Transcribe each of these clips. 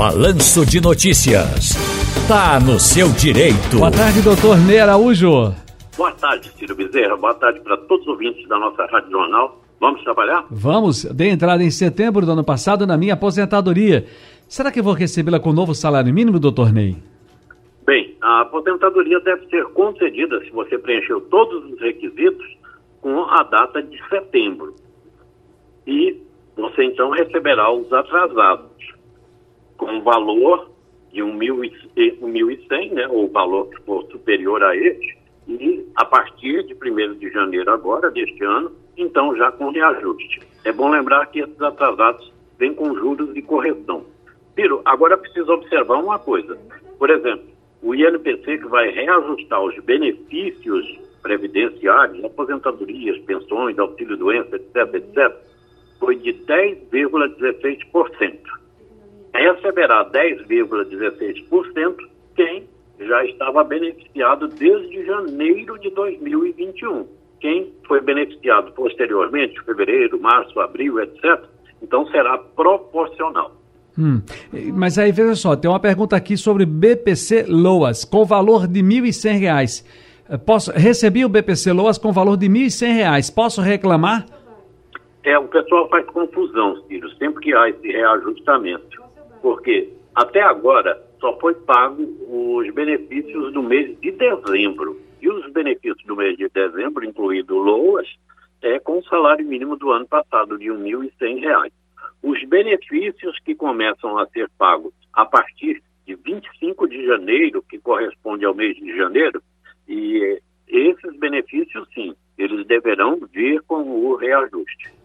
Balanço de Notícias. Tá no seu direito. Boa tarde, doutor Ney Araújo. Boa tarde, Ciro Bezerra. Boa tarde para todos os ouvintes da nossa Rádio Jornal. Vamos trabalhar? Vamos. Dei entrada em setembro do ano passado na minha aposentadoria. Será que eu vou recebê-la com novo salário mínimo, doutor Ney? Bem, a aposentadoria deve ser concedida se você preencheu todos os requisitos com a data de setembro. E você então receberá os atrasados com o valor de 1.100, né, ou valor que for superior a este, e a partir de 1 de janeiro agora, deste ano, então já com reajuste. É bom lembrar que esses atrasados vêm com juros de correção. Piro, agora precisa observar uma coisa. Por exemplo, o INPC que vai reajustar os benefícios previdenciários, aposentadorias, pensões, auxílio-doença, etc., etc., foi de 10,16% receberá 10,16% quem já estava beneficiado desde janeiro de 2021. Quem foi beneficiado posteriormente, fevereiro, março, abril, etc., então será proporcional. Hum, mas aí veja só, tem uma pergunta aqui sobre BPC Loas, com valor de R$ 1.100. Posso, recebi o BPC Loas com valor de R$ 1.100. Posso reclamar? É, o pessoal faz confusão, Ciro, sempre que há esse reajustamento porque até agora só foi pago os benefícios do mês de dezembro. E os benefícios do mês de dezembro, incluído LOAS, é com o salário mínimo do ano passado, de R$ 1.100. Os benefícios que começam a ser pagos a partir de 25 de janeiro, que corresponde ao mês de janeiro, e esses benefícios, sim, eles deverão vir com o reajuste.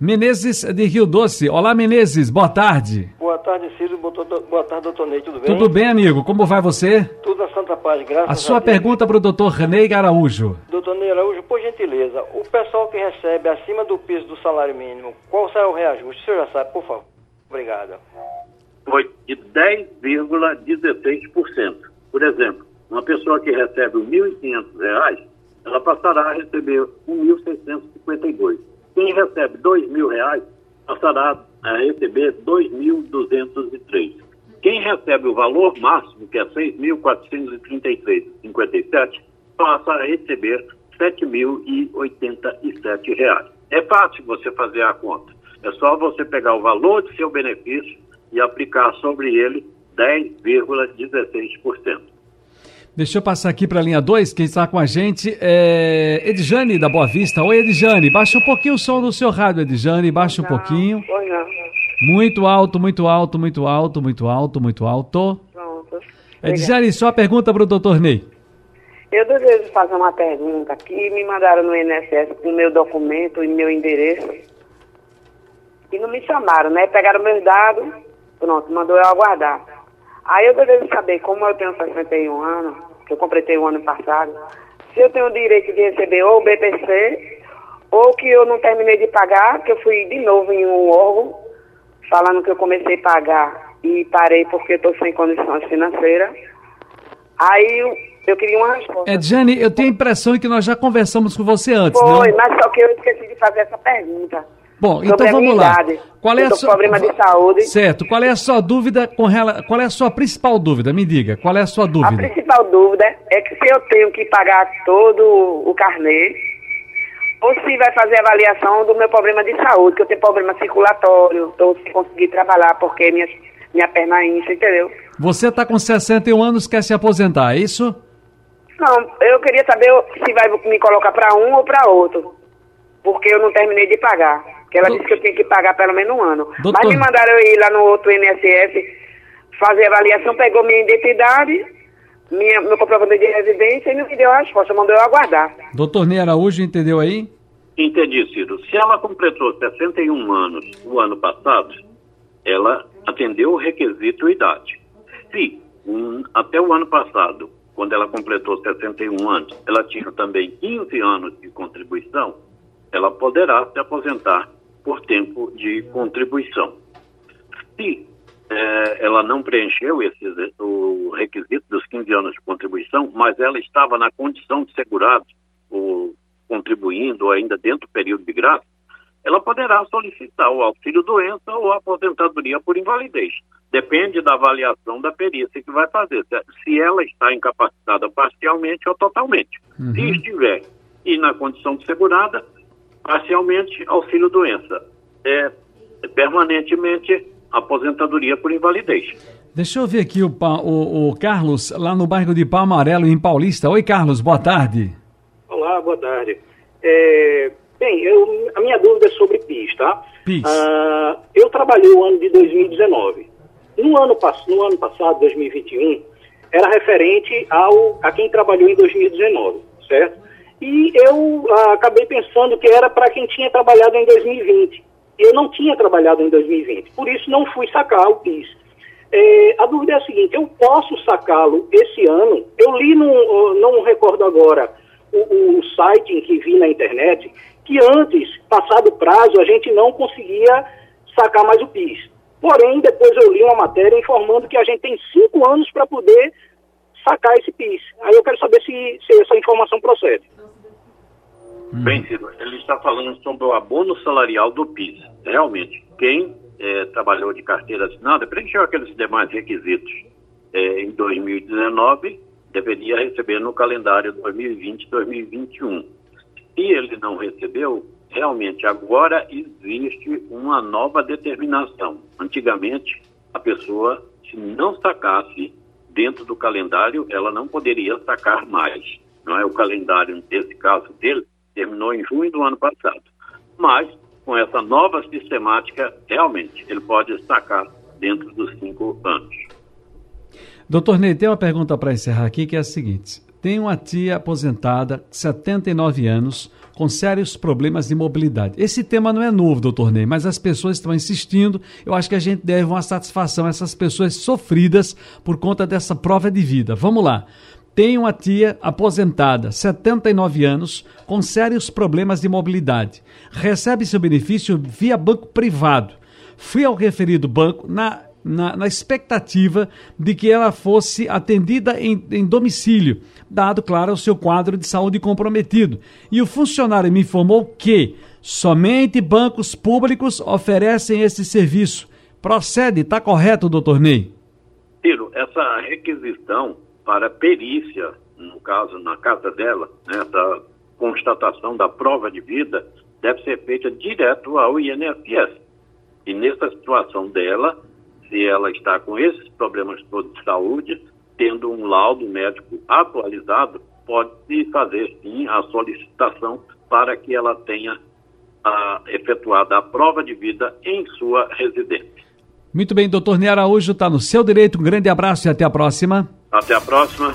Menezes de Rio Doce. Olá, Menezes, boa tarde. Boa tarde, Ciro. Boa tarde, doutor Ney. Tudo bem? Tudo bem, amigo. Como vai você? Tudo a santa paz, graças a, a sua pergunta para o doutor Ney Araújo. Doutor Ney Araújo, por gentileza, o pessoal que recebe acima do piso do salário mínimo, qual será o reajuste? O senhor já sabe, por favor. Obrigado. Foi de 10,16%. Por exemplo, uma pessoa que recebe R$ 1.500, ela passará a receber R$ 1.652 quem recebe R$ mil reais passará a receber R$ 2.203. Quem recebe o valor máximo, que é R$ 6.433,57, passa a receber R$ 7.087. É fácil você fazer a conta. É só você pegar o valor do seu benefício e aplicar sobre ele 10,16%. Deixa eu passar aqui para a linha 2, quem está com a gente é Edjane da Boa Vista. Oi, Edjane, baixa um pouquinho o som do seu rádio, Edjane, baixa um pouquinho. Oi, não. Muito alto, muito alto, muito alto, muito alto, muito alto. Pronto. Edjane, só a pergunta para o doutor Ney. Eu desejo fazer uma pergunta aqui. Me mandaram no INSS o meu documento e meu endereço. E não me chamaram, né? Pegaram meus dados, pronto, mandou eu aguardar. Aí eu desejo saber, como eu tenho 61 anos, que eu completei o ano passado, se eu tenho o direito de receber ou o BPC, ou que eu não terminei de pagar, que eu fui de novo em um órgão, falando que eu comecei a pagar e parei porque estou sem condições financeiras. Aí eu, eu queria uma resposta. É, Jane, eu tenho a impressão que nós já conversamos com você antes, Foi, não? mas só que eu esqueci de fazer essa pergunta. Bom, então vamos lá. Qual é a sua problema de saúde? Certo. Qual é a sua dúvida com relação? Qual é a sua principal dúvida? Me diga. Qual é a sua dúvida? A principal dúvida é que se eu tenho que pagar todo o carnê ou se vai fazer avaliação do meu problema de saúde, que eu tenho problema circulatório, estou sem conseguir trabalhar porque minha minha perna incha, entendeu? Você está com 61 anos, quer se aposentar, é isso? Não, eu queria saber se vai me colocar para um ou para outro, porque eu não terminei de pagar. Que ela Do... disse que eu tinha que pagar pelo menos um ano. Doutor... Mas me mandaram eu ir lá no outro INSS fazer avaliação, pegou minha identidade, minha, meu comprovante de residência e não me deu a resposta, mandou eu aguardar. Doutor Ney Araújo, entendeu aí? Entendi, Ciro. Se ela completou 61 anos o ano passado, ela atendeu o requisito idade. Se um, até o ano passado, quando ela completou 61 anos, ela tinha também 15 anos de contribuição, ela poderá se aposentar por tempo de contribuição. Se é, ela não preencheu esses, o requisito dos 15 anos de contribuição, mas ela estava na condição de segurado, ou contribuindo ou ainda dentro do período de graça, ela poderá solicitar o auxílio doença ou a aposentadoria por invalidez. Depende da avaliação da perícia que vai fazer. Se ela está incapacitada parcialmente ou totalmente. Uhum. Se estiver e na condição de segurada, parcialmente auxílio doença. É, é permanentemente aposentadoria por invalidez. Deixa eu ver aqui o, o, o, Carlos, lá no bairro de Pau Amarelo, em Paulista. Oi, Carlos, boa tarde. Olá, boa tarde. É, bem, eu, a minha dúvida é sobre PIS, tá? PIS. Uh, eu trabalhei o ano de 2019. No ano, no ano passado, 2021, era referente ao, a quem trabalhou em 2019, certo? E eu uh, acabei pensando que era para quem tinha trabalhado em 2020. Eu não tinha trabalhado em 2020, por isso não fui sacar o PIS. É, a dúvida é a seguinte: eu posso sacá-lo esse ano? Eu li, no, não recordo agora, o, o, site em que vi na internet, que antes, passado o prazo, a gente não conseguia sacar mais o PIS. Porém, depois eu li uma matéria informando que a gente tem cinco anos para poder sacar esse PIS. Aí eu quero saber se, se essa informação procede. Bem, Ciro, ele está falando sobre o abono salarial do PIS. Realmente, quem é, trabalhou de carteira assinada, preencheu aqueles demais requisitos é, em 2019, deveria receber no calendário 2020-2021. Se ele não recebeu, realmente agora existe uma nova determinação. Antigamente, a pessoa, se não sacasse dentro do calendário, ela não poderia sacar mais. Não é o calendário, nesse caso dele, terminou em junho do ano passado. Mas com essa nova sistemática, realmente, ele pode destacar dentro dos cinco anos. Doutor Ney, tem uma pergunta para encerrar aqui que é a seguinte. Tem uma tia aposentada, 79 anos, com sérios problemas de mobilidade. Esse tema não é novo, doutor Ney, mas as pessoas estão insistindo. Eu acho que a gente deve uma satisfação a essas pessoas sofridas por conta dessa prova de vida. Vamos lá. Tenho uma tia aposentada, 79 anos, com sérios problemas de mobilidade. Recebe seu benefício via banco privado. Fui ao referido banco na, na, na expectativa de que ela fosse atendida em, em domicílio, dado, claro, o seu quadro de saúde comprometido. E o funcionário me informou que somente bancos públicos oferecem esse serviço. Procede, está correto, doutor Ney? Tiro, essa requisição para perícia, no caso, na casa dela, né, essa constatação da prova de vida deve ser feita direto ao INSS. E nessa situação dela, se ela está com esses problemas todos de saúde, tendo um laudo médico atualizado, pode-se fazer sim a solicitação para que ela tenha a, efetuada a prova de vida em sua residência. Muito bem, doutor Ney Araújo, está no seu direito. Um grande abraço e até a próxima. Até a próxima.